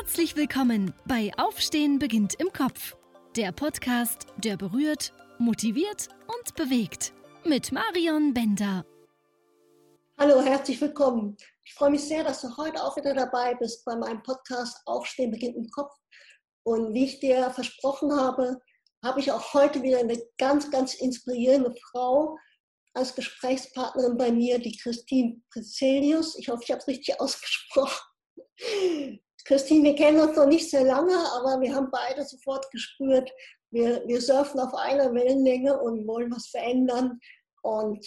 Herzlich willkommen bei Aufstehen beginnt im Kopf. Der Podcast, der berührt, motiviert und bewegt. Mit Marion Bender. Hallo, herzlich willkommen. Ich freue mich sehr, dass du heute auch wieder dabei bist bei meinem Podcast Aufstehen beginnt im Kopf. Und wie ich dir versprochen habe, habe ich auch heute wieder eine ganz, ganz inspirierende Frau als Gesprächspartnerin bei mir, die Christine Prezelius. Ich hoffe, ich habe es richtig ausgesprochen. Christine, wir kennen uns noch nicht sehr lange, aber wir haben beide sofort gespürt, wir, wir surfen auf einer Wellenlänge und wollen was verändern. Und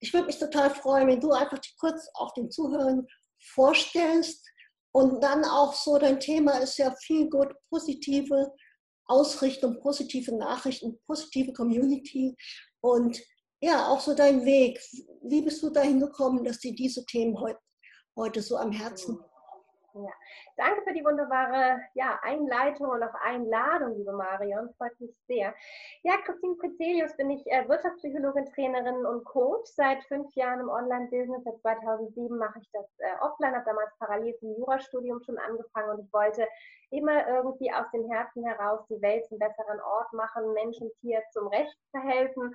ich würde mich total freuen, wenn du einfach kurz auch den Zuhörern vorstellst und dann auch so, dein Thema ist ja viel gut positive Ausrichtung, positive Nachrichten, positive Community und ja, auch so dein Weg. Wie bist du dahin gekommen, dass dir diese Themen heute, heute so am Herzen sind? Ja. Danke für die wunderbare ja, Einleitung und auch Einladung, liebe Marion. Freut mich sehr. Ja, Christine Prezelius bin ich äh, Wirtschaftspsychologin, Trainerin und Coach. Seit fünf Jahren im Online-Business. Seit 2007 mache ich das äh, offline, habe damals parallel zum Jurastudium schon angefangen und ich wollte immer irgendwie aus dem Herzen heraus die Welt zum besseren Ort machen, Menschen, Tier zum Recht verhelfen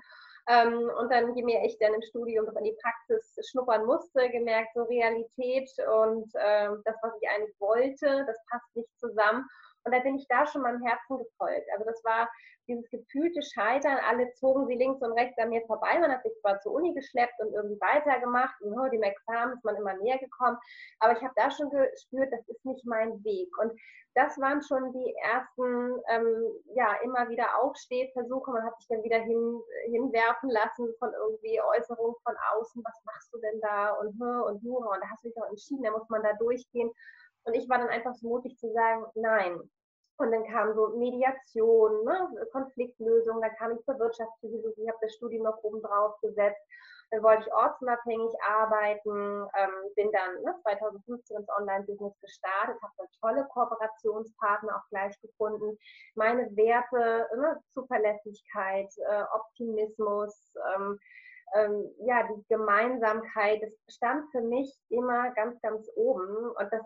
ähm, und dann, je mehr ich dann im Studium in die Praxis schnuppern musste, gemerkt, so Realität und äh, das, was ich eigentlich wollte, das passt nicht zusammen. Und da bin ich da schon meinem Herzen gefolgt. Also das war dieses gefühlte Scheitern. Alle zogen sie links und rechts an mir vorbei. Man hat sich zwar zur Uni geschleppt und irgendwie weitergemacht und oh, dem Examen ist man immer näher gekommen. Aber ich habe da schon gespürt, das ist nicht mein Weg. Und das waren schon die ersten, ähm, ja, immer wieder Aufstehversuche. Man hat sich dann wieder hin, hinwerfen lassen von irgendwie Äußerungen von außen. Was machst du denn da? Und und Jura. Und da hast du dich auch entschieden, da muss man da durchgehen. Und ich war dann einfach so mutig zu sagen, nein. Und dann kam so Mediation, ne, Konfliktlösung, dann kam ich zur Wirtschaftspsychologie, habe das Studium noch oben drauf gesetzt. Dann wollte ich ortsunabhängig arbeiten, ähm, bin dann ne, 2015 ins Online-Business gestartet, habe tolle Kooperationspartner auch gleich gefunden. Meine Werte, ne, Zuverlässigkeit, äh, Optimismus, ähm, ähm, ja, die Gemeinsamkeit, das stand für mich immer ganz, ganz oben. Und das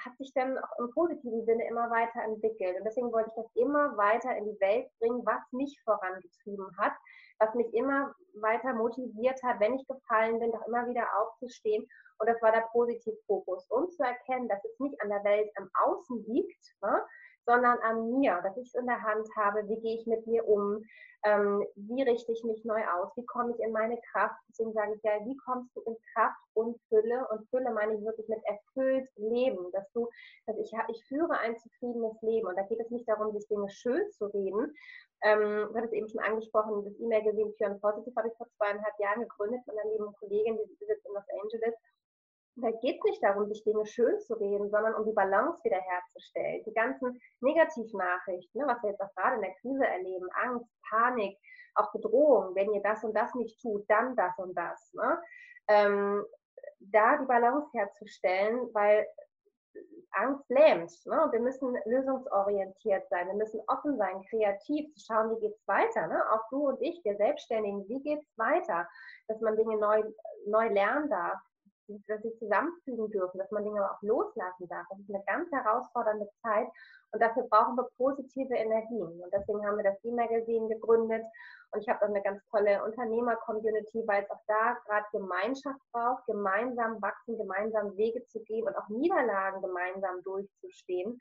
hat sich dann auch im positiven Sinne immer weiter entwickelt. Und deswegen wollte ich das immer weiter in die Welt bringen, was mich vorangetrieben hat, was mich immer weiter motiviert hat, wenn ich gefallen bin, doch immer wieder aufzustehen. Und das war der Positivfokus. Und zu erkennen, dass es nicht an der Welt am Außen liegt, ne, sondern an mir, dass ich es in der Hand habe, wie gehe ich mit mir um, ähm, wie richte ich mich neu aus, wie komme ich in meine Kraft. Deswegen sage ich ja, wie kommst du in Kraft und Fülle? Und Fülle meine ich wirklich mit erfüllt Leben, dass du, dass ich, ich führe ein zufriedenes Leben. Und da geht es nicht darum, sich Dinge schön zu reden. Ähm, du hattest eben schon angesprochen, das E-Mail gesehen, Pure Positive habe ich vor zweieinhalb Jahren gegründet mit einer lieben Kollegin, die sitzt in Los Angeles da geht es nicht darum, sich Dinge schön zu reden, sondern um die Balance wiederherzustellen. Die ganzen Negativnachrichten, ne, was wir jetzt auch gerade in der Krise erleben, Angst, Panik, auch Bedrohung, wenn ihr das und das nicht tut, dann das und das. Ne? Ähm, da die Balance herzustellen, weil Angst lähmt. Ne? Wir müssen lösungsorientiert sein, wir müssen offen sein, kreativ, zu schauen, wie geht es weiter. Ne? Auch du und ich, wir Selbstständigen, wie geht es weiter? Dass man Dinge neu, neu lernen darf, dass sie zusammenfügen dürfen, dass man Dinge auch loslassen darf. Das ist eine ganz herausfordernde Zeit und dafür brauchen wir positive Energien. Und deswegen haben wir das E-Magazin gegründet und ich habe auch eine ganz tolle Unternehmer-Community, weil es auch da gerade Gemeinschaft braucht, gemeinsam wachsen, gemeinsam Wege zu gehen und auch Niederlagen gemeinsam durchzustehen.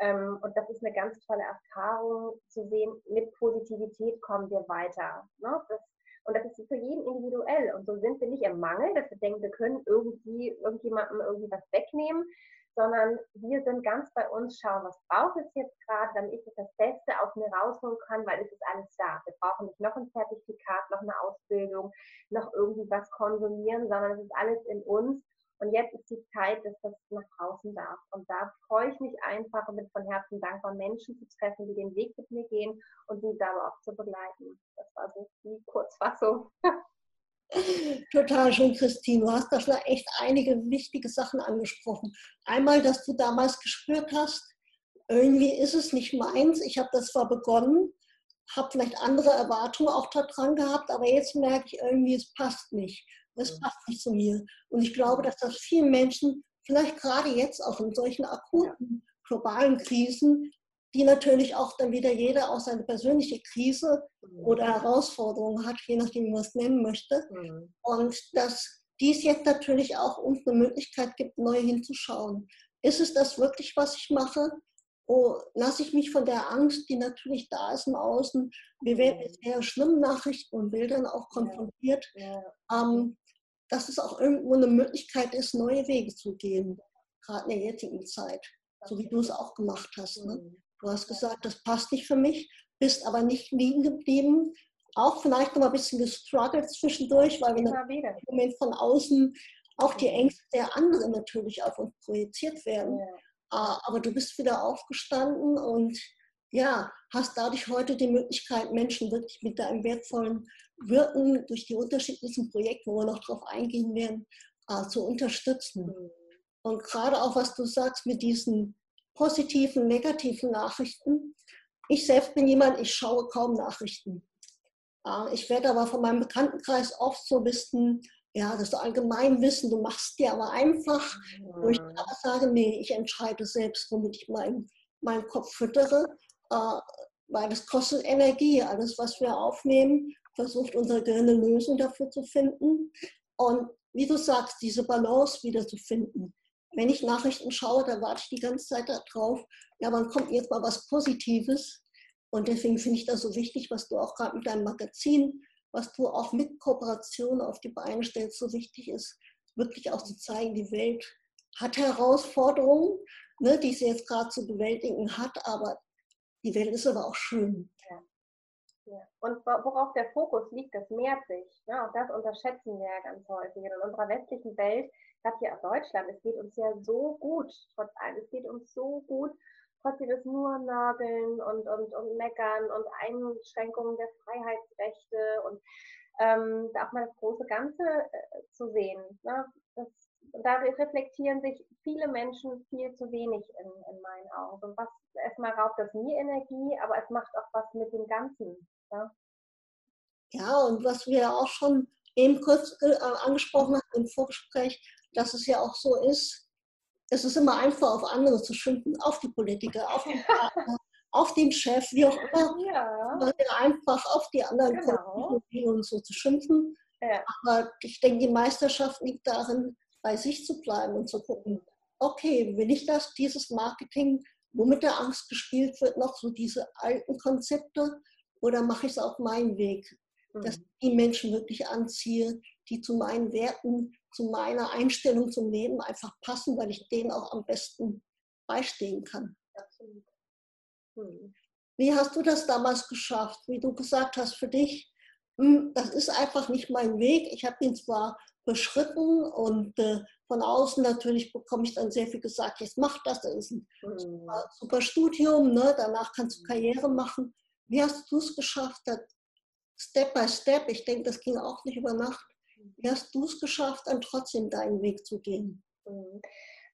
Ähm, und das ist eine ganz tolle Erfahrung zu sehen, mit Positivität kommen wir weiter. Ne? Das und das ist für jeden individuell. Und so sind wir nicht im Mangel, dass wir denken, wir können irgendwie irgendjemandem irgendwie was wegnehmen, sondern wir sind ganz bei uns, schauen, was braucht es jetzt gerade, damit ich das Beste aus mir rausholen kann, weil es ist alles da. Wir brauchen nicht noch ein Zertifikat, noch eine Ausbildung, noch irgendwie was konsumieren, sondern es ist alles in uns. Und jetzt ist die Zeit, dass das nach draußen darf. Und da freue ich mich einfach und bin von Herzen dankbar, Menschen zu treffen, die den Weg mit mir gehen und sie dabei auch zu begleiten. Das war so die Kurzfassung. Total schön, Christine. Du hast da schon echt einige wichtige Sachen angesprochen. Einmal, dass du damals gespürt hast, irgendwie ist es nicht meins. Ich habe das zwar begonnen, habe vielleicht andere Erwartungen auch daran gehabt, aber jetzt merke ich irgendwie, es passt nicht. Es passt nicht zu mir. Und ich glaube, dass das vielen Menschen, vielleicht gerade jetzt auch in solchen akuten globalen Krisen, die natürlich auch dann wieder jeder auch seine persönliche Krise mhm. oder Herausforderung hat, je nachdem, wie man es nennen möchte. Mhm. Und dass dies jetzt natürlich auch uns eine Möglichkeit gibt, neu hinzuschauen. Ist es das wirklich, was ich mache? Oh, lasse ich mich von der Angst, die natürlich da ist im Außen, wir werden mit sehr schlimmen Nachrichten und Bildern auch konfrontiert, ja. Ja. Ähm, dass es auch irgendwo eine Möglichkeit ist, neue Wege zu gehen, gerade in der jetzigen Zeit, so wie du es auch gemacht hast. Ne? Du hast gesagt, das passt nicht für mich, bist aber nicht liegen geblieben, auch vielleicht noch mal ein bisschen gestruggelt zwischendurch, weil wir im Moment von außen auch die Ängste der anderen natürlich auf uns projiziert werden. Ja. Ah, aber du bist wieder aufgestanden und ja, hast dadurch heute die Möglichkeit, Menschen wirklich mit deinem wertvollen Wirken durch die unterschiedlichen Projekte, wo wir noch drauf eingehen werden, äh, zu unterstützen. Mhm. Und gerade auch, was du sagst mit diesen positiven, negativen Nachrichten. Ich selbst bin jemand, ich schaue kaum Nachrichten. Ich werde aber von meinem Bekanntenkreis oft so wissen, ja, das Allgemeinwissen, du machst dir aber einfach, wo ich sage, nee, ich entscheide selbst, womit ich meinen, meinen Kopf füttere, äh, weil das kostet Energie. Alles, was wir aufnehmen, versucht unser Gehirn eine Lösung dafür zu finden. Und wie du sagst, diese Balance wieder zu finden. Wenn ich Nachrichten schaue, dann warte ich die ganze Zeit darauf, ja, wann kommt jetzt mal was Positives? Und deswegen finde ich das so wichtig, was du auch gerade mit deinem Magazin, was du auch mit Kooperation auf die Beine stellst, so wichtig ist, wirklich auch zu zeigen, die Welt hat Herausforderungen, ne, die sie jetzt gerade zu bewältigen hat, aber die Welt ist aber auch schön. Ja. Ja. Und worauf der Fokus liegt, das mehrt sich. Ne? Auch das unterschätzen wir ja ganz häufig. In unserer westlichen Welt, gerade hier aus Deutschland, es geht uns ja so gut, trotz allem, es geht uns so gut trotzdem ist nur Nörgeln und, und, und Meckern und Einschränkungen der Freiheitsrechte und ähm, auch mal das große Ganze äh, zu sehen. Ne? Das, da reflektieren sich viele Menschen viel zu wenig in, in meinen Augen. Und was erstmal raubt das mir Energie, aber es macht auch was mit dem Ganzen. Ne? Ja, und was wir auch schon eben kurz äh, angesprochen haben im Vorgespräch, dass es ja auch so ist, es ist immer einfach, auf andere zu schimpfen, auf die Politiker, auf den Partner, auf den Chef, wie auch immer. Ja. Einfach auf die anderen genau. und so zu schimpfen. Ja. Aber ich denke, die Meisterschaft liegt darin, bei sich zu bleiben und zu gucken, okay, will ich das, dieses Marketing, wo mit der Angst gespielt wird, noch so diese alten Konzepte, oder mache ich es auf meinen Weg, mhm. dass ich die Menschen wirklich anziehe, die zu meinen Werten zu meiner Einstellung zum Leben einfach passen, weil ich denen auch am besten beistehen kann. Hm. Wie hast du das damals geschafft? Wie du gesagt hast, für dich, hm, das ist einfach nicht mein Weg. Ich habe ihn zwar beschritten und äh, von außen natürlich bekomme ich dann sehr viel gesagt, jetzt mach das, das ist ein hm. super, Studium, ne? danach kannst du. Karriere machen. Wie hast du es geschafft, Step by Step, ich denke, das ging auch nicht über Nacht, wie hast du es geschafft, dann trotzdem deinen Weg zu gehen? Mhm.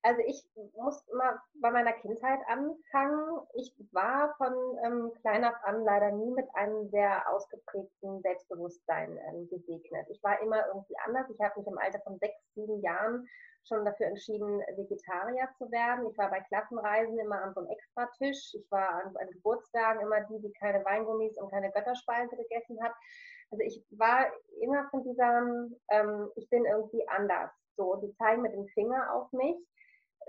Also ich muss mal bei meiner Kindheit anfangen. Ich war von ähm, klein auf an leider nie mit einem sehr ausgeprägten Selbstbewusstsein ähm, gesegnet. Ich war immer irgendwie anders. Ich habe mich im Alter von sechs, sieben Jahren schon dafür entschieden, Vegetarier zu werden. Ich war bei Klassenreisen immer an so einem Extratisch. Ich war an, an Geburtstagen immer die, die keine Weingummis und keine Götterspeise gegessen hat. Also ich war immer von diesem, ähm, ich bin irgendwie anders. So, die zeigen mit dem Finger auf mich.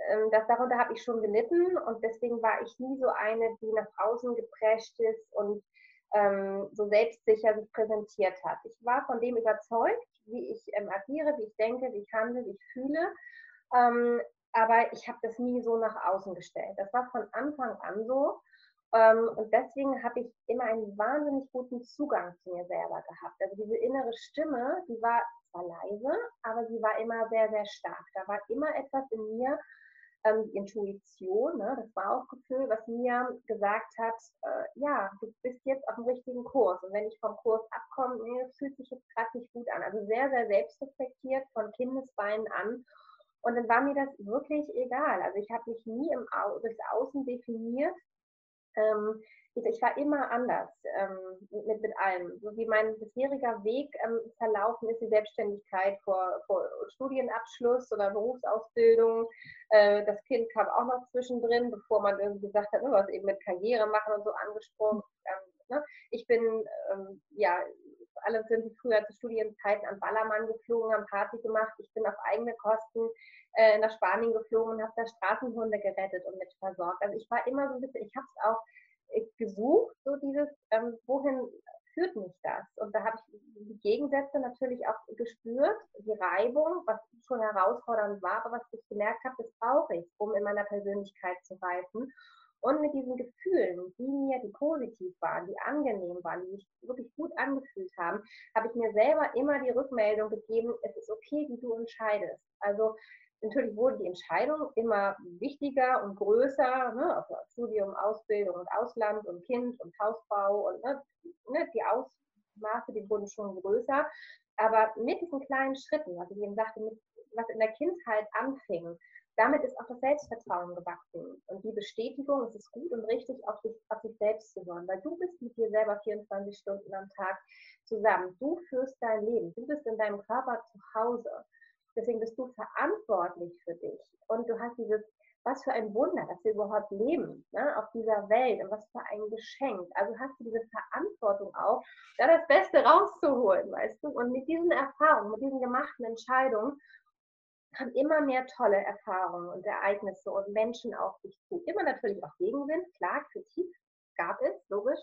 Ähm, das, darunter habe ich schon gelitten und deswegen war ich nie so eine, die nach außen geprescht ist und ähm, so selbstsicher sich präsentiert hat. Ich war von dem überzeugt, wie ich ähm, agiere, wie ich denke, wie ich handle, wie ich fühle. Ähm, aber ich habe das nie so nach außen gestellt. Das war von Anfang an so. Ähm, und deswegen habe ich immer einen wahnsinnig guten Zugang zu mir selber gehabt. Also diese innere Stimme, die war zwar leise, aber sie war immer sehr, sehr stark. Da war immer etwas in mir, ähm, die Intuition, ne, das Bauchgefühl, was mir gesagt hat, äh, ja, du bist jetzt auf dem richtigen Kurs. Und wenn ich vom Kurs abkomme, nee, fühlt sich jetzt gerade nicht gut an. Also sehr, sehr selbstreflektiert von Kindesbeinen an. Und dann war mir das wirklich egal. Also ich habe mich nie im Au durchs Außen definiert, Ähm, ich war immer anders ähm, mit, mit allem. So wie mein bisheriger Weg ähm, verlaufen ist, die Selbstständigkeit vor, vor Studienabschluss oder Berufsausbildung. Äh, das Kind kam auch noch zwischendrin, bevor man irgendwie gesagt hat, ne, was eben mit Karriere machen und so angesprochen. Ähm, ne? Ich bin, ähm, ja, alle sind früher zu Studienzeiten am Ballermann geflogen, haben Party gemacht. Ich bin auf eigene Kosten äh, nach Spanien geflogen und habe da Straßenhunde gerettet und mit versorgt. Also ich war immer so ein bisschen, ich habe es auch gesucht, so dieses, ähm, wohin führt mich das? Und da habe ich die Gegensätze natürlich auch gespürt, die Reibung, was schon herausfordernd war, aber was ich gemerkt habe, das brauche ich, um in meiner Persönlichkeit zu reifen. Und mit diesen Gefühlen, die mir, die positiv waren, die angenehm waren, die sich wirklich gut angefühlt haben, habe ich mir selber immer die Rückmeldung gegeben, es ist okay, wie du entscheidest. Also natürlich wurden die Entscheidungen immer wichtiger und größer, ne, also Studium, Ausbildung und Ausland und Kind und Hausbau und ne, ne, die Ausmaße, die wurden schon größer. Aber mit diesen kleinen Schritten, was ich eben sagte, mit, was in der Kindheit anfing, damit ist auch das Selbstvertrauen gewachsen und die Bestätigung, es ist gut und richtig, auf sich, auf sich selbst zu hören, weil du bist mit dir selber 24 Stunden am Tag zusammen. Du führst dein Leben, du bist in deinem Körper zu Hause. Deswegen bist du verantwortlich für dich. Und du hast dieses, was für ein Wunder, dass wir überhaupt leben ne, auf dieser Welt und was für ein Geschenk. Also hast du diese Verantwortung auch, da das Beste rauszuholen, weißt du? Und mit diesen Erfahrungen, mit diesen gemachten Entscheidungen haben immer mehr tolle Erfahrungen und Ereignisse und Menschen auf dich zu. Immer natürlich auch Gegenwind, klar, Kritik gab es, logisch.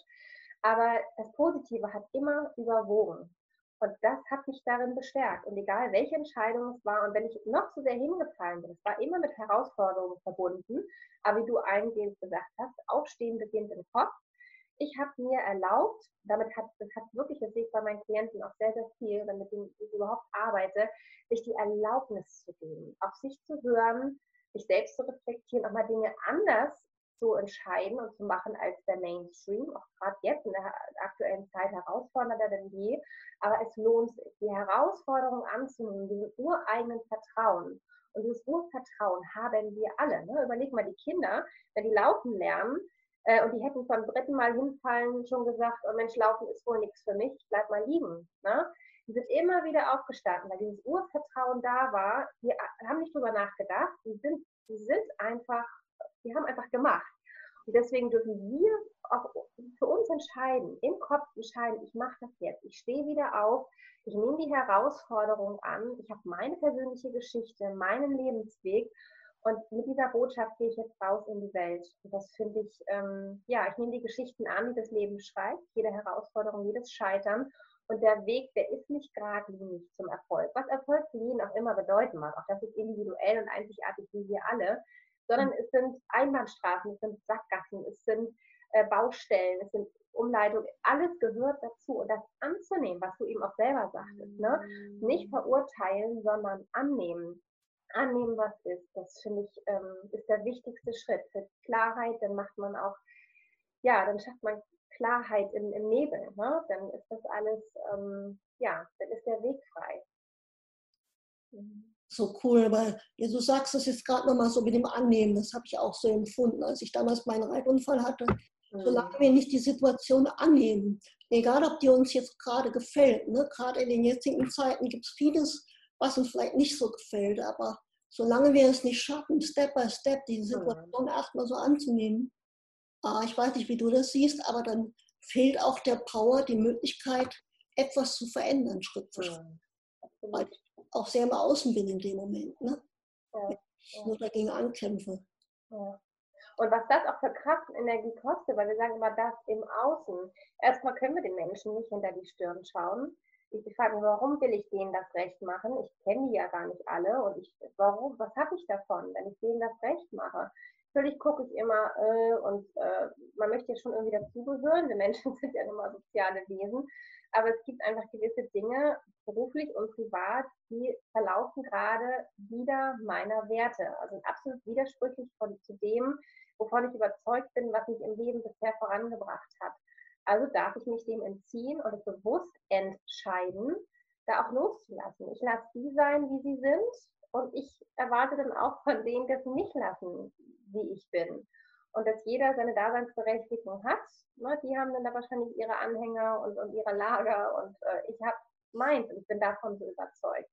Aber das Positive hat immer überwogen. Und das hat mich darin bestärkt. Und egal, welche Entscheidung es war, und wenn ich noch so sehr hingefallen bin, es war immer mit Herausforderungen verbunden. Aber wie du eingehend gesagt hast, Aufstehen beginnt im Kopf. Ich habe mir erlaubt, damit hat, das hat wirklich, das sehe ich bei meinen Klienten auch sehr, sehr viel, damit ich überhaupt arbeite, Erlaubnis zu geben, auf sich zu hören, sich selbst zu reflektieren, auch mal Dinge anders zu entscheiden und zu machen als der Mainstream, auch gerade jetzt in der aktuellen Zeit herausfordernder denn je. Aber es lohnt sich, die Herausforderung anzunehmen, diesen ureigenen Vertrauen. Und dieses Urvertrauen haben wir alle. Ne? Überleg mal, die Kinder, wenn die laufen lernen, äh, und die hätten beim dritten Mal hinfallen schon gesagt, oh Mensch, laufen ist wohl nichts für mich, ich bleib mal liegen. Ne? Die sind immer wieder aufgestanden, weil dieses Urvertrauen da war. Die haben nicht drüber nachgedacht, die sind, die sind einfach die haben einfach gemacht. Und deswegen dürfen wir auch für uns entscheiden, im Kopf entscheiden, ich mache das jetzt, ich stehe wieder auf, ich nehme die Herausforderung an, ich habe meine persönliche Geschichte, meinen Lebensweg und mit dieser Botschaft gehe ich jetzt raus in die Welt. Und das finde ich, ähm, ja, ich nehme die Geschichten an, die das Leben schreibt, jede Herausforderung, jedes Scheitern. Und der Weg, der ist nicht geradlinig zum Erfolg. Was Erfolg für jeden auch immer bedeuten mag. Auch das ist individuell und einzigartig wie wir alle sondern es sind Einbahnstraßen, es sind Sackgassen, es sind äh, Baustellen, es sind Umleitungen, alles gehört dazu. Und das anzunehmen, was du eben auch selber sagtest, ne? nicht verurteilen, sondern annehmen. Annehmen, was ist, das finde ich, ähm, ist der wichtigste Schritt für Klarheit. Dann macht man auch, ja, dann schafft man Klarheit im, im Nebel. Ne? Dann ist das alles, ähm, ja, dann ist der Weg frei. Mhm so cool, weil ja, du sagst es jetzt gerade nochmal so mit dem Annehmen, das habe ich auch so empfunden, als ich damals meinen Reitunfall hatte. Mhm. Solange wir nicht die Situation annehmen, egal ob die uns jetzt gerade gefällt, ne? gerade in den jetzigen Zeiten gibt es vieles, was uns vielleicht nicht so gefällt, aber solange wir es nicht schaffen, Step by Step die Situation mhm. erstmal so anzunehmen, ich weiß nicht, wie du das siehst, aber dann fehlt auch der Power, die Möglichkeit, etwas zu verändern, Schritt für Schritt. Mhm auch sehr im Außen bin in dem Moment. Ne? Ja, ich nur dagegen ankämpfe. Ja. Und was das auch für Kraft und Energie kostet, weil wir sagen immer das im Außen. Erstmal können wir den Menschen nicht hinter die Stirn schauen. Ich, ich frage mich, warum will ich denen das Recht machen? Ich kenne die ja gar nicht alle. Und ich, warum, was habe ich davon, wenn ich denen das Recht mache? Natürlich gucke ich immer äh, und äh, man möchte ja schon irgendwie dazugehören. Wir Menschen sind ja mal soziale Wesen. Aber es gibt einfach gewisse Dinge, beruflich und privat, die verlaufen gerade wieder meiner Werte. Also absolut widersprüchlich von, zu dem, wovon ich überzeugt bin, was mich im Leben bisher vorangebracht hat. Also darf ich mich dem entziehen und bewusst entscheiden, da auch loszulassen. Ich lasse die sein, wie sie sind und ich erwarte dann auch von denen, dass sie mich lassen, wie ich bin. und dass jeder seine Daseinsberechtigung hat. Ne? Die haben dann da wahrscheinlich ihre Anhänger und, und ihre Lager und äh, ich habe meins und ich bin davon so überzeugt.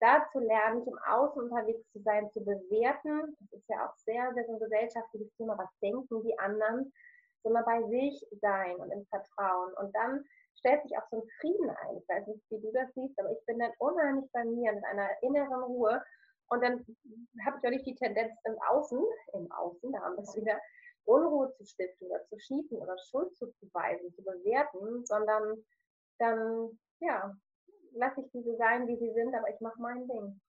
Da zu lernen, nicht im Außen unterwegs zu sein, zu bewerten, das ist ja auch sehr, sehr so ein gesellschaftliches Thema, was denken die anderen, sondern bei sich sein und im Vertrauen. Und dann stellt sich auch so ein Frieden ein. Ich weiß nicht, wie du das siehst, aber ich bin dann unheimlich bei mir mit einer inneren Ruhe. Und dann habe ich natürlich die Tendenz im Außen, im Außen, da haben wir es wieder, Unruhe zu stiften oder zu schießen oder Schuld zuzuweisen, zu bewerten, sondern dann, ja, lasse ich diese sein, wie sie sind, aber ich mache mein Ding.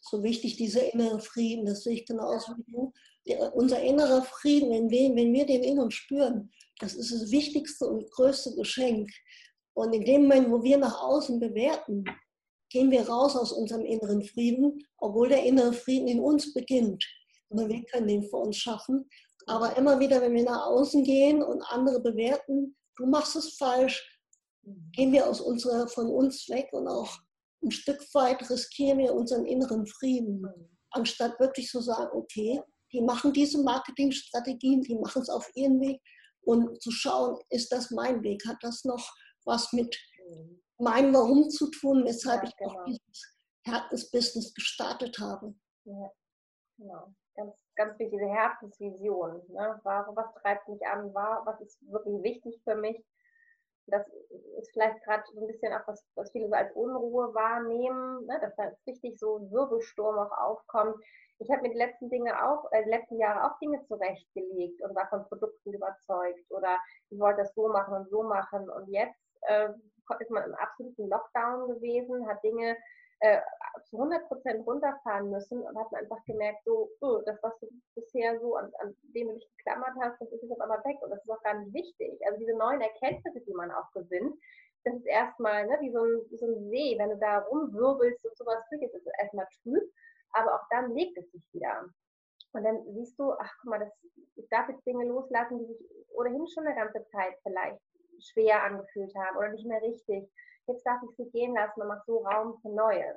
So wichtig, dieser innere Frieden, das sehe ich genauso wie du. Der, unser innerer Frieden, wenn wir, wenn wir den in uns spüren, das ist das wichtigste und größte Geschenk. Und in dem Moment, wo wir nach außen bewerten, gehen wir raus aus unserem inneren Frieden, obwohl der innere Frieden in uns beginnt. Und wir können den für uns schaffen. Aber immer wieder, wenn wir nach außen gehen und andere bewerten, du machst es falsch, gehen wir aus unserer, von uns weg und auch ein Stück weit riskieren wir unseren inneren Frieden, anstatt wirklich zu sagen, okay, die machen diese Marketingstrategien, die machen es auf ihren Weg und zu schauen, ist das mein Weg, hat das noch was mit meinem Warum zu tun, weshalb ja, genau. ich auch dieses Herzensbusiness gestartet habe. Ja, genau. Ganz, ganz wichtig, diese Herzensvision. Ne? Was treibt mich an? Was ist wirklich wichtig für mich? Das ist vielleicht gerade so ein bisschen auch was, was viele so als Unruhe wahrnehmen, ne? dass da richtig so ein Wirbelsturm auch aufkommt. Ich habe mir die letzten Dinge auch, äh, die letzten Jahre auch Dinge zurechtgelegt und war von Produkten überzeugt oder ich wollte das so machen und so machen. Und jetzt äh, ist man im absoluten Lockdown gewesen, hat Dinge äh, zu 100 Prozent runterfahren müssen und hat einfach gemerkt, so, oh, das, was du bisher so an, an dem du dich geklammert hast, das ist jetzt auf einmal weg und das ist auch gar nicht wichtig. Also diese neuen Erkenntnisse, die man auch gewinnt, das ist erstmal ne, wie, so ein, wie so ein See, wenn du da rumwirbelst und sowas durch, ist es erstmal trüb, aber auch dann legt es sich wieder. Und dann siehst du, ach guck mal, das, ich darf jetzt Dinge loslassen, die sich ohnehin schon eine ganze Zeit vielleicht schwer angefühlt haben oder nicht mehr richtig jetzt darf ich sie gehen lassen und mache so Raum für Neues.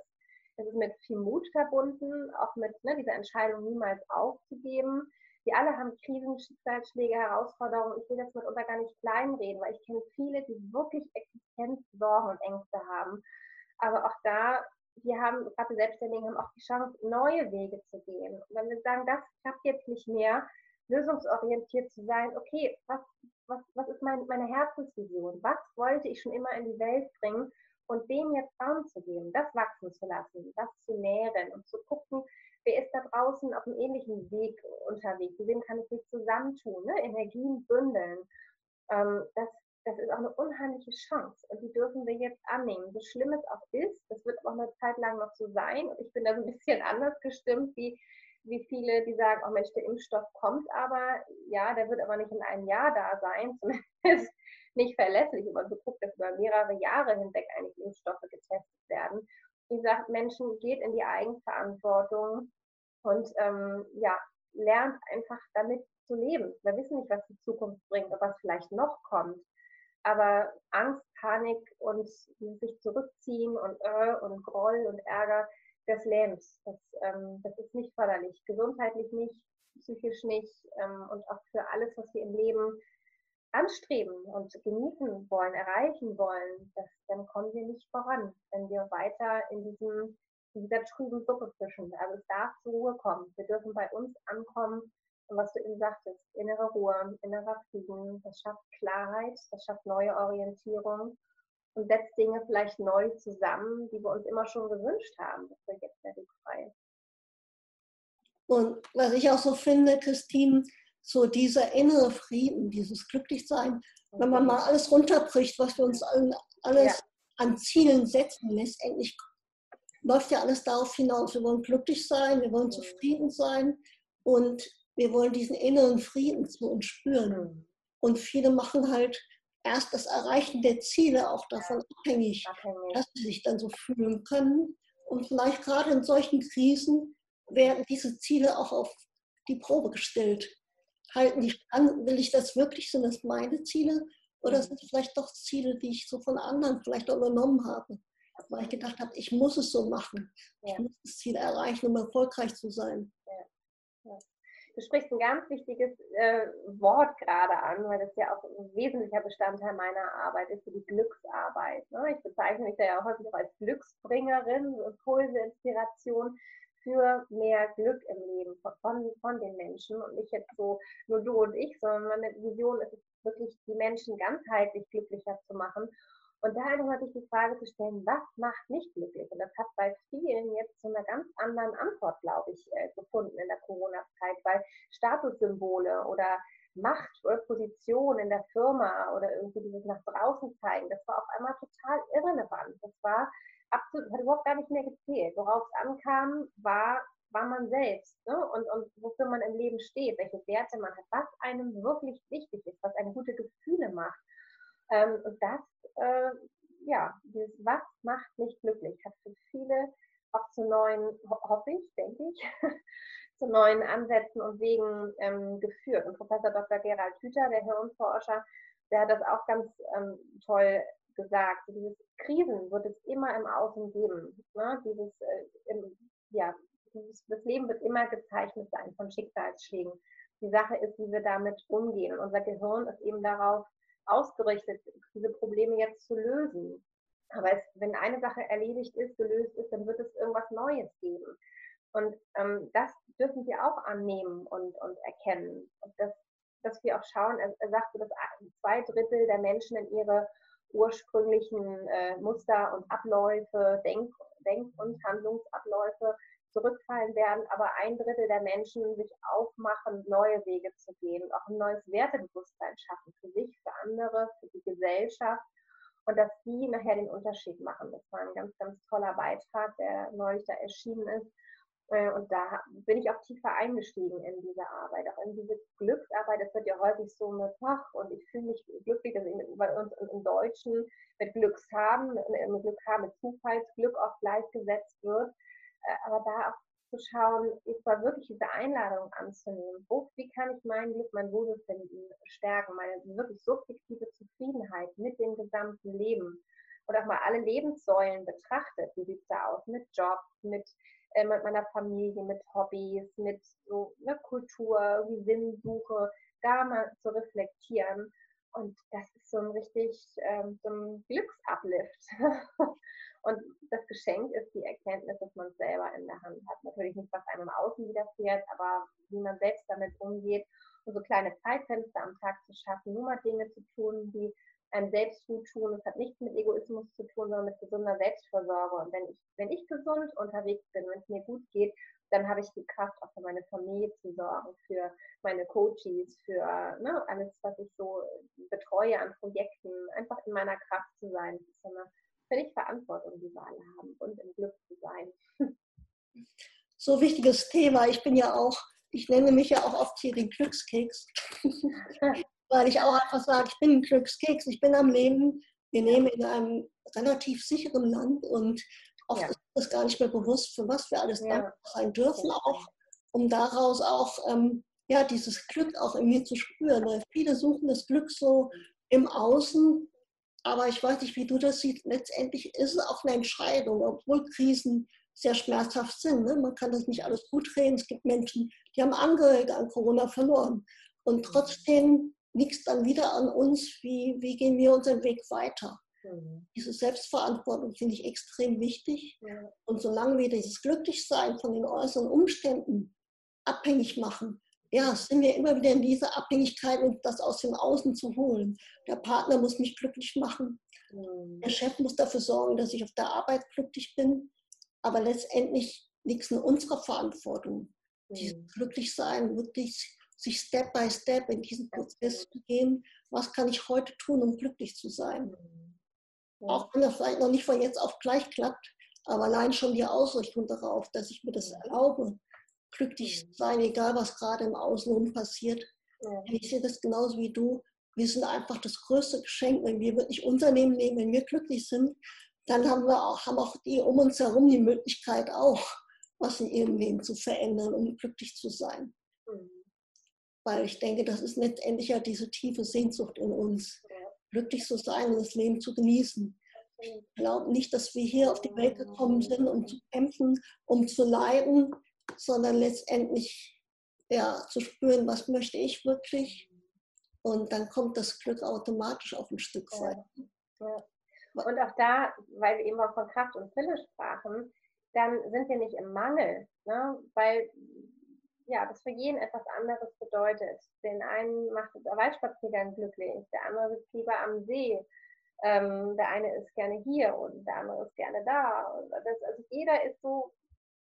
Es ist mit viel Mut verbunden, auch mit ne, dieser Entscheidung niemals aufzugeben. Wir alle haben Krisen, Schicksalsschläge, Herausforderungen. Ich will das mitunter gar nicht kleinreden, weil ich kenne viele, die wirklich Existenzsorgen und Ängste haben. Aber auch da, wir haben, gerade die Selbstständigen haben auch die Chance, neue Wege zu gehen. Und wenn wir sagen, das klappt jetzt nicht mehr, lösungsorientiert zu sein, okay, was, was, was ist mein, meine Herzensvision? Was wollte ich schon immer in die Welt bringen? Und dem jetzt Raum zu geben, das wachsen zu lassen, das zu nähren und zu gucken, wer ist da draußen auf einem ähnlichen Weg unterwegs, mit wem kann ich mich zusammentun, ne? Energien bündeln. Ähm, das, das ist auch eine unheimliche Chance und die dürfen wir jetzt annehmen. So schlimm es auch ist, das wird auch eine Zeit lang noch so sein und ich bin da so ein bisschen anders gestimmt, wie wie viele, die sagen, oh Mensch, der Impfstoff kommt aber, ja, der wird aber nicht in einem Jahr da sein, zumindest nicht verlässlich. Und man guckt, dass über mehrere Jahre hinweg eigentlich Impfstoffe getestet werden. Ich sage, Menschen, geht in die Eigenverantwortung und ähm, ja, lernt einfach damit zu leben. Wir wissen nicht, was die Zukunft bringt, ob was vielleicht noch kommt. Aber Angst, Panik und sich zurückziehen und äh, und Groll und Ärger, das lähmt. Das, ähm, das ist nicht förderlich. Gesundheitlich nicht, psychisch nicht ähm, und auch für alles, was wir im Leben anstreben und genießen wollen, erreichen wollen, das, dann kommen wir nicht voran, wenn wir weiter in, diesem, in dieser trüben Suppe fischen. Also es darf zur Ruhe kommen. Wir dürfen bei uns ankommen. Und was du eben sagtest, innere Ruhe, innerer Frieden, das schafft Klarheit, das schafft neue Orientierung und setzt Dinge vielleicht neu zusammen, die wir uns immer schon gewünscht haben. Das wird jetzt Weg frei. Und was ich auch so finde, Christine, so dieser innere Frieden, dieses Glücklichsein, wenn man mal alles runterbricht, was wir uns alles ja. an Zielen setzen, letztendlich läuft ja alles darauf hinaus. Wir wollen glücklich sein, wir wollen mhm. zufrieden sein und wir wollen diesen inneren Frieden zu uns spüren. Mhm. Und viele machen halt erst das Erreichen der Ziele auch davon abhängig, dass sie sich dann so fühlen können. Und vielleicht gerade in solchen Krisen werden diese Ziele auch auf die Probe gestellt. Halten die an, will ich das wirklich, sind das meine Ziele? Oder mhm. sind es vielleicht doch Ziele, die ich so von anderen vielleicht auch übernommen habe? Weil ich gedacht habe, ich muss es so machen. Ich muss das Ziel erreichen, um erfolgreich zu sein. Ja. Du sprichst ein ganz wichtiges äh, Wort gerade an, weil das ja auch ein wesentlicher Bestandteil meiner Arbeit ist, die Glücksarbeit. Ne? Ich bezeichne mich da ja häufig auch als Glücksbringerin, Impulse, Inspiration für mehr Glück im Leben von, von den Menschen und nicht jetzt so nur du und ich, sondern meine Vision ist es wirklich, die Menschen ganzheitlich glücklicher zu machen. Und da einfach sich die Frage zu stellen, was macht mich glücklich? Und das hat bei vielen jetzt zu einer ganz anderen Antwort, glaube ich, äh, gefunden in der Corona-Zeit, weil Statussymbole oder Macht oder Position in der Firma oder irgendwie dieses nach draußen zeigen, das war auf einmal total irrelevant. Das war absolut, hat überhaupt gar nicht mehr gezählt. Worauf es ankam, war, war man selbst ne? und, und wofür man im Leben steht, welche Werte man hat, was einem wirklich wichtig ist, was einem gute Gefühle macht. Ähm, und das, äh, ja, dieses Was macht mich glücklich, hat für viele auch zu neuen, hoffe ich, denke ich, zu neuen Ansätzen und Wegen ähm, geführt. Und Professor Dr. Gerald Hüther, der Hirnforscher, der hat das auch ganz ähm, toll gesagt, dieses Krisen wird es immer im Außen geben. Ne? Dieses, äh, im, ja, dieses, das Leben wird immer gezeichnet sein von Schicksalsschlägen. Die Sache ist, wie wir damit umgehen. Und unser Gehirn ist eben darauf ausgerichtet, diese Probleme jetzt zu lösen. Aber es, wenn eine Sache erledigt ist, gelöst ist, dann wird es irgendwas Neues geben. Und ähm, das dürfen wir auch annehmen und, und erkennen. Und das, dass wir auch schauen, er, er sagte, dass zwei Drittel der Menschen in ihre ursprünglichen äh, Muster und Abläufe, Denk-, Denk und Handlungsabläufe zurückfallen werden, aber ein Drittel der Menschen sich aufmachen, neue Wege zu gehen, auch ein neues Wertebewusstsein schaffen für sich, für andere, für die Gesellschaft und dass die nachher den Unterschied machen. Das war ein ganz, ganz toller Beitrag, der neulich da erschienen ist. Äh, und da bin ich auch tiefer eingestiegen in diese Arbeit, auch in diese Glücksarbeit. Das wird ja häufig so mit Fach und ich fühle mich glücklich, dass ich bei uns im Deutschen mit Glückshaben, mit Glück haben, mit Zufallsglück auch gleichgesetzt wird. Äh, aber da auch zu schauen, ist mal wirklich diese Einladung anzunehmen. Wo, wie kann ich mein Glück, mein Wohlbefinden stärken, meine wirklich subjektive Zufriedenheit mit dem gesamten Leben und auch mal alle Lebenssäulen betrachtet. Wie sieht es da aus mit Job, mit äh, mit meiner Familie, mit Hobbys, mit so ne, Kultur, wie Sinnsuche, da mal zu reflektieren. Und das ist so ein richtig ähm, so ein Glücksuplift. und das Geschenk ist die Erkenntnis, dass man es selber in der Hand hat. Natürlich nicht, was einem im Außen widerfährt, aber wie man selbst damit umgeht. Und so kleine Zeitfenster am Tag zu schaffen, nur mal Dinge zu tun, die einem selbst gut tun. Es hat nichts mit Egoismus zu tun, sondern mit gesunder Selbstversorge. Und wenn ich, wenn ich gesund unterwegs bin, wenn es mir gut geht, dann habe ich die Kraft, auch für meine Familie zu sorgen, für meine Coaches, für ne, alles, was ich so betreue an Projekten, einfach in meiner Kraft zu sein. Das ist eine völlig Verantwortung, die wir alle haben und im Glück zu sein. So wichtiges Thema. Ich bin ja auch, ich nenne mich ja auch oft hier den Glückskeks. weil ich auch einfach sage, ich bin ein Glückskeks, ich bin am Leben. Wir leben in einem relativ sicheren Land und oft ja. ist das gar nicht mehr bewusst, für was wir alles ja. dankbar sein dürfen, auch um daraus auch ähm, ja, dieses Glück auch in mir zu spüren. Weil viele suchen das Glück so im Außen, aber ich weiß nicht, wie du das siehst. Letztendlich ist es auch eine Entscheidung, obwohl Krisen sehr schmerzhaft sind. Ne? Man kann das nicht alles gut reden. Es gibt Menschen, die haben Angehörige an Corona verloren. Und mhm. trotzdem liegt es dann wieder an uns, wie, wie gehen wir unseren Weg weiter. Mhm. Diese Selbstverantwortung finde ich extrem wichtig. Ja. Und solange wir dieses Glücklichsein von den äußeren Umständen abhängig machen, ja, sind wir immer wieder in dieser Abhängigkeit, uns das aus dem Außen zu holen. Der Partner muss mich glücklich machen. Mhm. Der Chef muss dafür sorgen, dass ich auf der Arbeit glücklich bin. Aber letztendlich liegt es in unserer Verantwortung, mhm. dieses Glücklichsein wirklich sich Step by Step in diesen Prozess zu gehen, was kann ich heute tun, um glücklich zu sein. Auch wenn das vielleicht noch nicht von jetzt auf gleich klappt, aber allein schon die Ausrichtung darauf, dass ich mir das erlaube, glücklich zu sein, egal was gerade im Außenrum passiert. Ich sehe das genauso wie du. Wir sind einfach das größte Geschenk, wenn wir wirklich unser Leben leben, wenn wir glücklich sind, dann haben wir auch, haben auch die um uns herum die Möglichkeit auch, was in ihrem Leben zu verändern, um glücklich zu sein. Mhm. Weil ich denke, das ist letztendlich ja diese tiefe Sehnsucht in uns, glücklich zu sein und das Leben zu genießen. Ich glaube nicht, dass wir hier auf die Welt gekommen sind, um zu kämpfen, um zu leiden, sondern letztendlich ja, zu spüren, was möchte ich wirklich. Und dann kommt das Glück automatisch auf ein Stück weit. Ja. Ja. Und auch da, weil wir eben auch von Kraft und Fülle sprachen, dann sind wir nicht im Mangel, ne? weil ja, das für jeden etwas anderes bedeutet. Den einen macht der Waldspaziergang glücklich, der andere sitzt lieber am See, ähm, der eine ist gerne hier und der andere ist gerne da. Das, also jeder ist so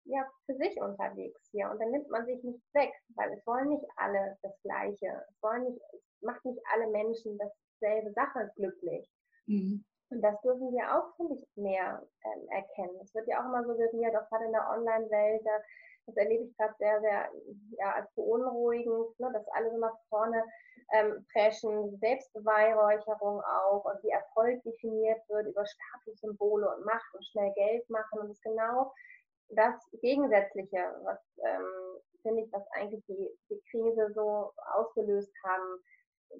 ja, für sich unterwegs hier und dann nimmt man sich nichts weg, weil es wollen nicht alle das Gleiche. Es wollen nicht, es macht nicht alle Menschen dasselbe Sache glücklich. Mhm. Und das dürfen wir auch, finde ich, mehr ähm, erkennen. Es wird ja auch immer suggeriert, auch gerade in der Online-Welt, das erlebe ich gerade sehr, sehr ja, als beunruhigend, ne, dass alle so nach vorne ähm, preschen, Selbstbeweihräucherung auch und wie Erfolg definiert wird über Statussymbole und Macht und schnell Geld machen. Und das ist genau das Gegensätzliche, was ähm, finde ich, was eigentlich die, die Krise so ausgelöst haben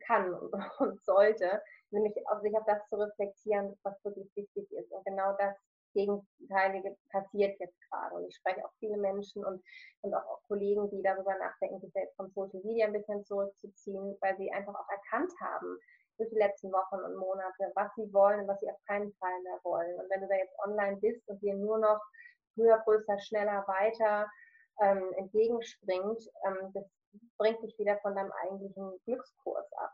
kann und sollte, nämlich auf sich auf das zu reflektieren, was wirklich wichtig ist. Und genau das Gegenteilige passiert jetzt gerade. Und ich spreche auch viele Menschen und, und auch, Kollegen, die darüber nachdenken, sich selbst von Social Media ein bisschen zurückzuziehen, weil sie einfach auch erkannt haben durch die letzten Wochen und Monate, was sie wollen und was sie auf keinen Fall mehr wollen. Und wenn du da jetzt online bist und dir nur noch höher, größer, schneller, weiter ähm, entgegenspringt, ähm, das bringt dich wieder von deinem eigentlichen Glückskurs ab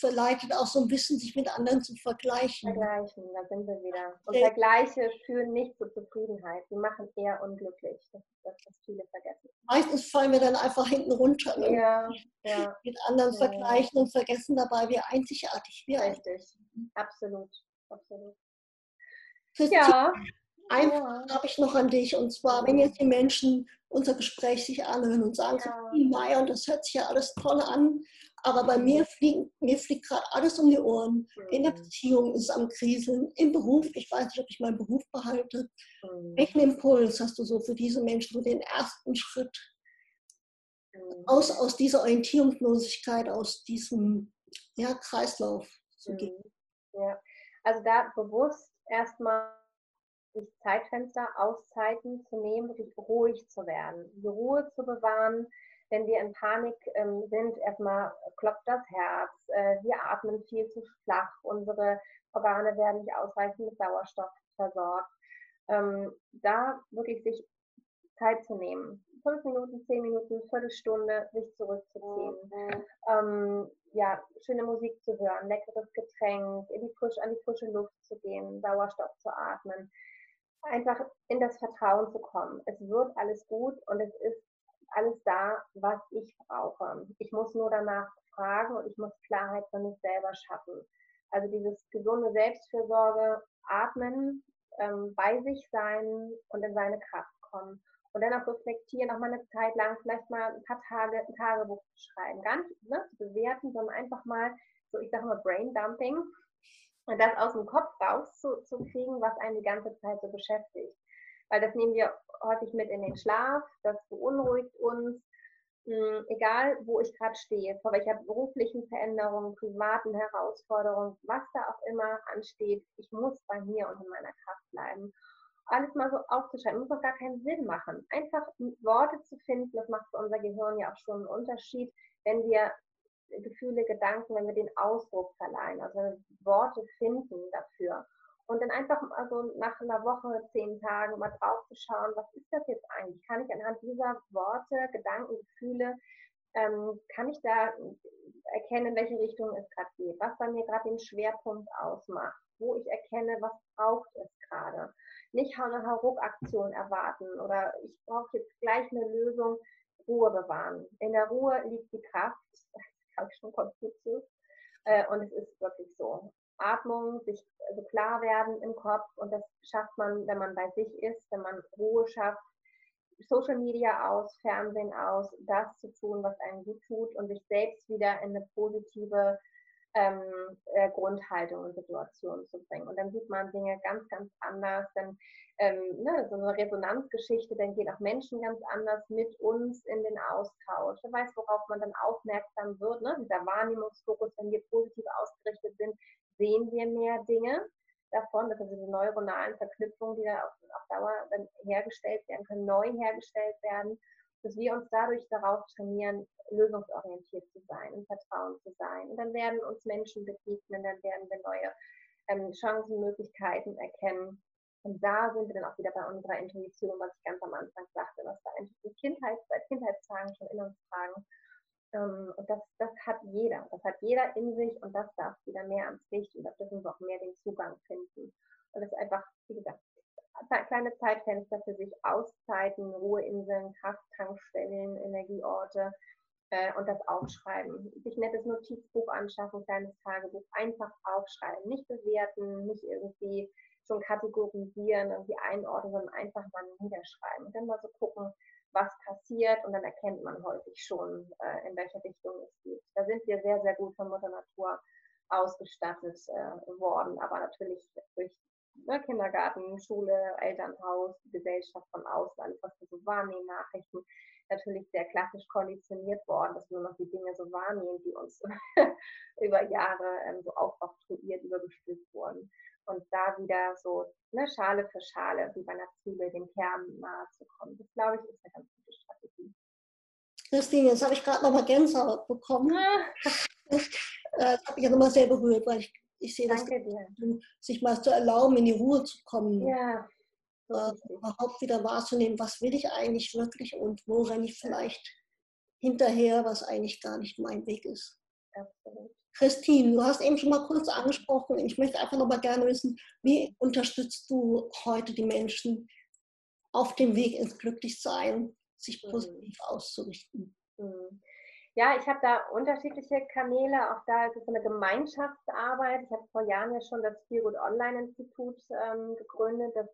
verleitet auch so ein bisschen, sich mit anderen zu vergleichen. Vergleichen, da sind wir wieder. Und äh, Vergleiche führen nicht zur Zufriedenheit. Die machen eher unglücklich. Das ist das, was viele vergessen. Meistens fallen wir dann einfach hinten runter. Ne? Ja, ja. Mit anderen ja. vergleichen und vergessen dabei, wie einzigartig wir sind. Richtig, absolut. absolut. ja. Eine Frage habe ich noch an dich und zwar, wenn jetzt die Menschen unser Gespräch sich anhören und sagen, ja. so, Maya, und das hört sich ja alles toll an, aber bei mir fliegt, mir fliegt gerade alles um die Ohren. In der mhm. Beziehung ist es am Kriseln, im Beruf, ich weiß nicht, ob ich meinen Beruf behalte. Mhm. Welchen Impuls hast du so für diese Menschen, so den ersten Schritt mhm. aus, aus dieser Orientierungslosigkeit, aus diesem ja, Kreislauf zu gehen? Ja, also da bewusst erstmal sich Zeitfenster, Auszeiten zu nehmen, wirklich ruhig zu werden, die Ruhe zu bewahren, wenn wir in Panik ähm, sind, erstmal klopft das Herz, äh, wir atmen viel zu flach, unsere Organe werden nicht ausreichend mit Sauerstoff versorgt. Ähm, da wirklich sich Zeit zu nehmen, fünf Minuten, zehn Minuten, Viertelstunde, sich zurückzuziehen. Mhm. Ähm, ja, schöne Musik zu hören, leckeres Getränk, in die frisch, an die frische Luft zu gehen, Sauerstoff zu atmen. Einfach in das Vertrauen zu kommen. Es wird alles gut und es ist alles da, was ich brauche. Ich muss nur danach fragen und ich muss Klarheit für mich selber schaffen. Also dieses gesunde Selbstfürsorge, atmen, ähm, bei sich sein und in seine Kraft kommen. Und dann auch reflektieren, auch mal eine Zeit lang, vielleicht mal ein paar Tage ein Tagebuch zu schreiben. Nicht ne, zu bewerten, sondern einfach mal, so ich sage mal Brain Dumping, das aus dem Kopf rauszukriegen, was einen die ganze Zeit so beschäftigt weil das nehmen wir häufig mit in den Schlaf, das beunruhigt uns, hm, egal wo ich gerade stehe, vor welcher beruflichen Veränderung, privaten Herausforderung, was da auch immer ansteht, ich muss bei mir und in meiner Kraft bleiben. Alles mal so aufzuschreiben, muss doch gar keinen Sinn machen. Einfach Worte zu finden, das macht für unser Gehirn ja auch schon einen Unterschied, wenn wir Gefühle, Gedanken, wenn wir den Ausdruck verleihen, also Worte finden dafür. Und dann einfach also nach einer Woche, zehn Tagen mal drauf zu schauen, was ist das jetzt eigentlich? Kann ich anhand dieser Worte, Gedanken, Gefühle, ähm, kann ich da erkennen, in welche Richtung es gerade geht, was bei mir gerade den Schwerpunkt ausmacht, wo ich erkenne, was braucht es gerade. Nicht eine Hauruck-Aktion erwarten oder ich brauche jetzt gleich eine Lösung, Ruhe bewahren. In der Ruhe liegt die Kraft, schon Konfuzius. Äh, und es ist wirklich so. Atmung, sich also klar werden im Kopf und das schafft man, wenn man bei sich ist, wenn man Ruhe schafft, Social Media aus, Fernsehen aus, das zu tun, was einem gut tut und sich selbst wieder in eine positive ähm, äh, Grundhaltung und Situation zu bringen. Und dann sieht man Dinge ganz, ganz anders. Dann ähm, ne, so eine Resonanzgeschichte, dann gehen auch Menschen ganz anders mit uns in den Austausch. Wer weiß, worauf man dann aufmerksam wird. Ne? Dieser Wahrnehmungsfokus, wenn wir positiv ausgerichtet sind, sehen wir mehr Dinge davon, dass also diese neuronalen Verknüpfungen, die da auf, auf Dauer dann hergestellt werden können, neu hergestellt werden. Dass wir uns dadurch darauf trainieren, lösungsorientiert zu sein, im Vertrauen zu sein. Und dann werden uns Menschen begegnen, dann werden wir neue ähm, Chancen, Möglichkeiten erkennen. Und da sind wir dann auch wieder bei unserer Intuition, was ich ganz am Anfang sagte, was wir eigentlich Kindheit, seit Kindheitstagen schon in uns tragen. Ähm, und das, das hat jeder. Das hat jeder in sich und das darf wieder mehr ans Licht und da dürfen wir auch mehr den Zugang finden. Und das ist einfach, wie gesagt, kleine Zeitfenster für sich, Auszeiten, Ruheinseln, Krafttankstellen, Energieorte äh, und das Aufschreiben. Sich nettes Notizbuch anschaffen, kleines Tagebuch, einfach aufschreiben, nicht bewerten, nicht irgendwie schon kategorisieren, irgendwie einordnen, sondern einfach mal niederschreiben und dann mal so gucken, was passiert und dann erkennt man häufig schon, äh, in welche Richtung es geht. Da sind wir sehr, sehr gut von Mutter Natur ausgestattet äh, worden, aber natürlich durch ne, Kindergarten, Schule, Elternhaus, Gesellschaft von außen, alles, was wir so wahrnehmen, Nachrichten, natürlich sehr klassisch konditioniert worden, dass wir nur noch die Dinge so wahrnehmen, die uns über Jahre ähm, so aufoktroyiert, übergestülpt wurden. Und da wieder so ne, Schale für Schale, wie bei einer Zwiebel, dem Kern nahe zu kommen. Das, glaube ich, ist eine ganz gute Strategie. Christine, jetzt habe ich gerade noch mal Gänsehaut bekommen. das, äh, das hat mich ja nochmal sehr berührt, weil ich ich sehe das, dir. sich mal zu erlauben, in die Ruhe zu kommen. Ja. Äh, überhaupt wieder wahrzunehmen, was will ich eigentlich wirklich und wo renne ich vielleicht hinterher, was eigentlich gar nicht mein Weg ist. Absolut. Christine, du hast eben schon mal kurz angesprochen, ich möchte einfach noch mal gerne wissen, wie unterstützt du heute die Menschen auf dem Weg ins Glücklichsein, sich mhm. positiv mhm. auszurichten? Mhm. Ja, ich habe da unterschiedliche Kanäle. Auch da ist es eine Gemeinschaftsarbeit. Ich habe vor Jahren ja schon das Feelgood Online Institut ähm, gegründet. Das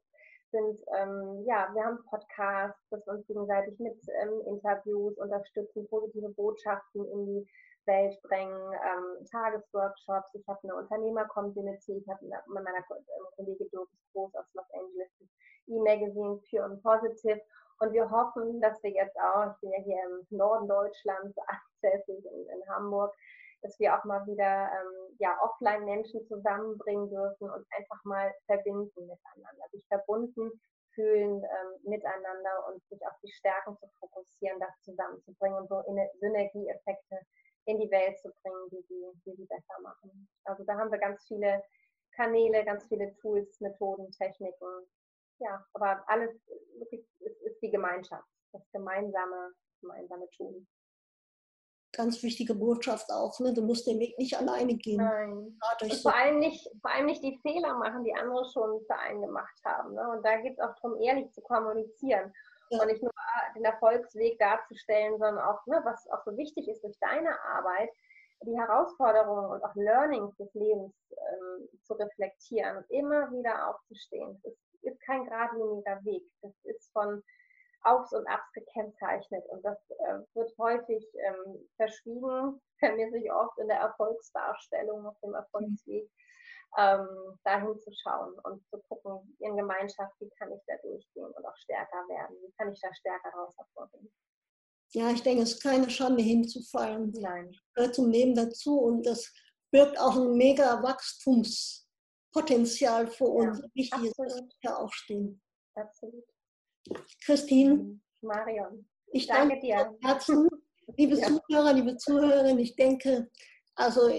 sind, ähm, ja, wir haben Podcasts, dass wir uns gegenseitig mit ähm, Interviews unterstützen, positive Botschaften in die Welt bringen, ähm, Tagesworkshops. Ich habe eine Unternehmer-Community. Ich habe mit meiner ähm, Kollegin Doris Groß aus Los Angeles E-Magazine Pure und Positive. Und wir hoffen, dass wir jetzt auch, ich bin ja hier im Norden Deutschlands ansässig in, in Hamburg, dass wir auch mal wieder ähm, ja, offline Menschen zusammenbringen dürfen und einfach mal verbinden miteinander, sich verbunden fühlen ähm, miteinander und sich auf die Stärken zu fokussieren, das zusammenzubringen und so Synergieeffekte in die Welt zu bringen, die sie, die sie besser machen. Also da haben wir ganz viele Kanäle, ganz viele Tools, Methoden, Techniken. Ja, aber alles wirklich ist, die Gemeinschaft, das gemeinsame, gemeinsame Tun ganz wichtige Botschaft auch. Ne? Du musst den Weg nicht alleine gehen. Nein. Und vor, allem nicht, vor allem nicht die Fehler machen, die andere schon für einen gemacht haben. Ne? Und da geht es auch darum, ehrlich zu kommunizieren. Ja. Und nicht nur den Erfolgsweg darzustellen, sondern auch, ne, was auch so wichtig ist durch deine Arbeit, die Herausforderungen und auch Learnings des Lebens ähm, zu reflektieren und immer wieder aufzustehen. Das ist kein geradliniger Weg. Das ist von Aufs und Abs gekennzeichnet. Und das äh, wird häufig ähm, verschwiegen, vermisse oft in der Erfolgsdarstellung auf dem Erfolgsweg, ähm, dahin zu schauen und zu gucken, in Gemeinschaft, wie kann ich da durchgehen und auch stärker werden, wie kann ich da stärker raus hervorgehen. Ja, ich denke, es ist keine Schande hinzufallen. Nein. Gehört zum Leben dazu und das birgt auch ein mega Wachstumspotenzial für uns. Ja, Wichtig ist, dass wir aufstehen. Absolut. Christine. Marion. Ich danke, danke dir. Herzen, liebe ja. Zuhörer, liebe Zuhörerinnen. Ich denke, also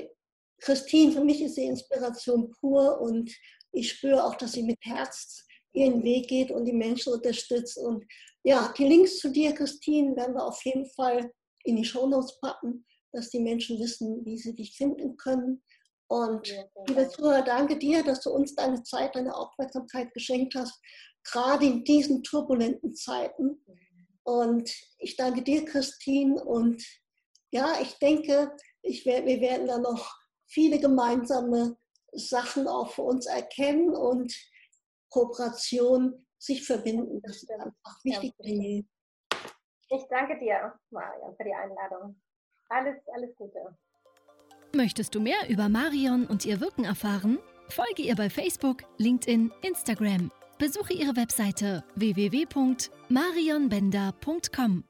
Christine, für mich ist sie Inspiration pur und ich spüre auch, dass sie mit Herz ihren Weg geht und die Menschen unterstützt. Und ja, die Links zu dir, Christine, werden wir auf jeden Fall in die Shownotes packen, dass die Menschen wissen, wie sie dich finden können. Und ja, liebe Zuhörer, danke dir, dass du uns deine Zeit, deine Aufmerksamkeit geschenkt hast gerade in diesen turbulenten Zeiten. Und ich danke dir, Christine. Und ja, ich denke, ich werd, wir werden da noch viele gemeinsame Sachen auch für uns erkennen und Kooperation sich verbinden. Das ist einfach wichtig. Ich danke dir, Marion, für die Einladung. Alles, alles Gute. Möchtest du mehr über Marion und ihr Wirken erfahren? Folge ihr bei Facebook, LinkedIn, Instagram Besuche ihre Webseite www.marionbender.com.